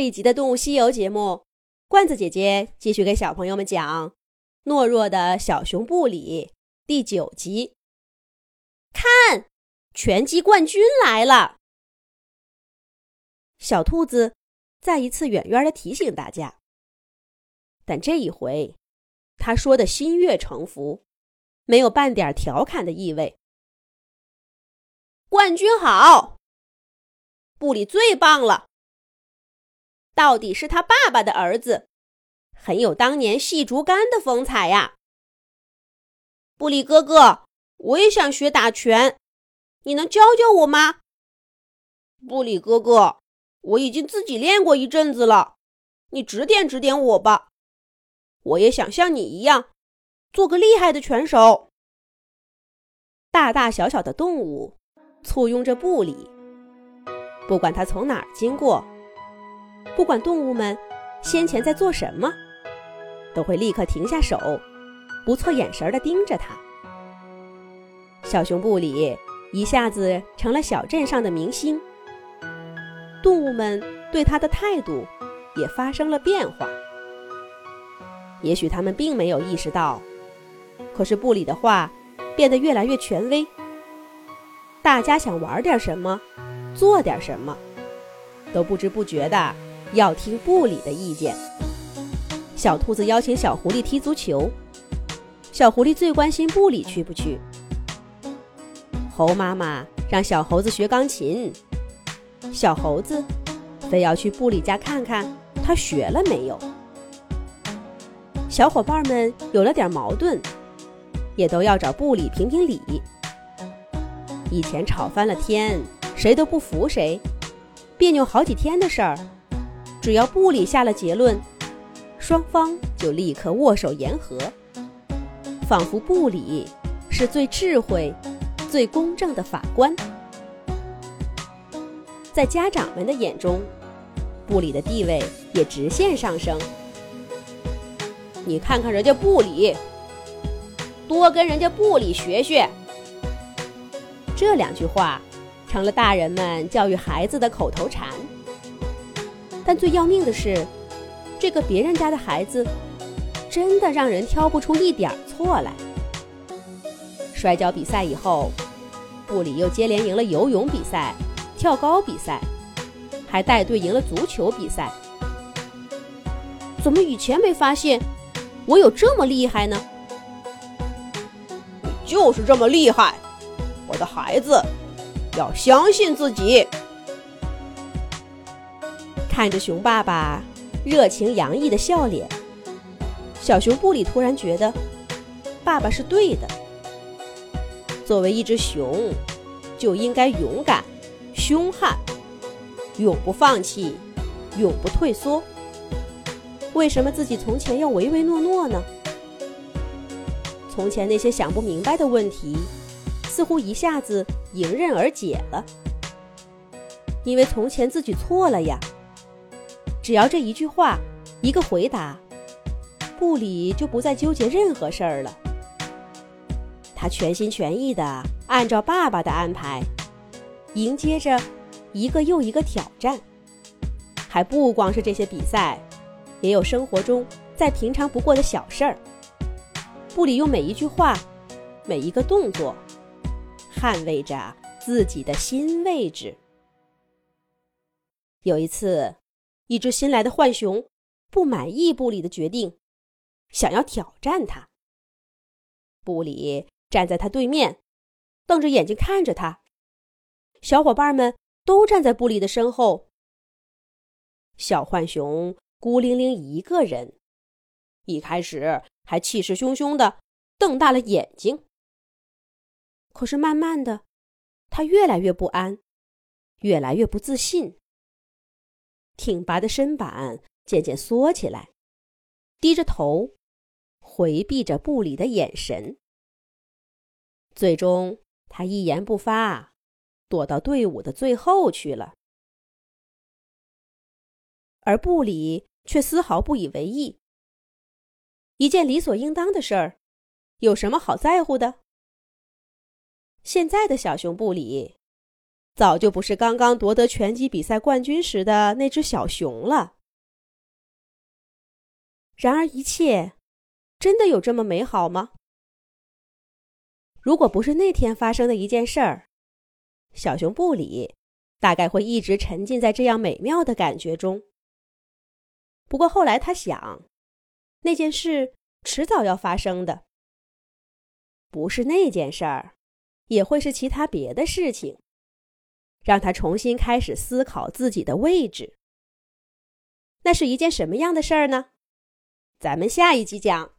这一集的《动物西游》节目，罐子姐姐继续给小朋友们讲《懦弱的小熊布里》第九集。看，拳击冠军来了！小兔子再一次远远的提醒大家，但这一回，他说的心悦诚服，没有半点调侃的意味。冠军好，布里最棒了。到底是他爸爸的儿子，很有当年细竹竿的风采呀。布里哥哥，我也想学打拳，你能教教我吗？布里哥哥，我已经自己练过一阵子了，你指点指点我吧。我也想像你一样，做个厉害的拳手。大大小小的动物簇拥着布里，不管他从哪儿经过。不管动物们先前在做什么，都会立刻停下手，不错眼神地盯着他。小熊布里一下子成了小镇上的明星，动物们对他的态度也发生了变化。也许他们并没有意识到，可是布里的话变得越来越权威。大家想玩点什么，做点什么，都不知不觉的。要听布里的意见。小兔子邀请小狐狸踢足球，小狐狸最关心布里去不去。猴妈妈让小猴子学钢琴，小猴子非要去布里家看看他学了没有。小伙伴们有了点矛盾，也都要找布里评评理。以前吵翻了天，谁都不服谁，别扭好几天的事儿。只要布里下了结论，双方就立刻握手言和，仿佛布里是最智慧、最公正的法官。在家长们的眼中，布里的地位也直线上升。你看看人家布里，多跟人家布里学学。这两句话成了大人们教育孩子的口头禅。但最要命的是，这个别人家的孩子，真的让人挑不出一点错来。摔跤比赛以后，布里又接连赢了游泳比赛、跳高比赛，还带队赢了足球比赛。怎么以前没发现我有这么厉害呢？你就是这么厉害，我的孩子，要相信自己。看着熊爸爸热情洋溢的笑脸，小熊布里突然觉得，爸爸是对的。作为一只熊，就应该勇敢、凶悍，永不放弃，永不退缩。为什么自己从前要唯唯诺诺呢？从前那些想不明白的问题，似乎一下子迎刃而解了。因为从前自己错了呀。只要这一句话，一个回答，布里就不再纠结任何事儿了。他全心全意地按照爸爸的安排，迎接着一个又一个挑战。还不光是这些比赛，也有生活中再平常不过的小事儿。布里用每一句话、每一个动作，捍卫着自己的新位置。有一次。一只新来的浣熊不满意布里的决定，想要挑战他。布里站在他对面，瞪着眼睛看着他。小伙伴们都站在布里的身后。小浣熊孤零零一个人，一开始还气势汹汹的瞪大了眼睛。可是慢慢的，他越来越不安，越来越不自信。挺拔的身板渐渐缩起来，低着头，回避着布里的眼神。最终，他一言不发，躲到队伍的最后去了。而布里却丝毫不以为意。一件理所应当的事儿，有什么好在乎的？现在的小熊布里，早就不是刚刚夺得拳击比赛冠军时的那只小熊了。然而，一切真的有这么美好吗？如果不是那天发生的一件事儿，小熊布里大概会一直沉浸在这样美妙的感觉中。不过后来他想，那件事迟早要发生的。不是那件事儿，也会是其他别的事情，让他重新开始思考自己的位置。那是一件什么样的事儿呢？咱们下一集讲。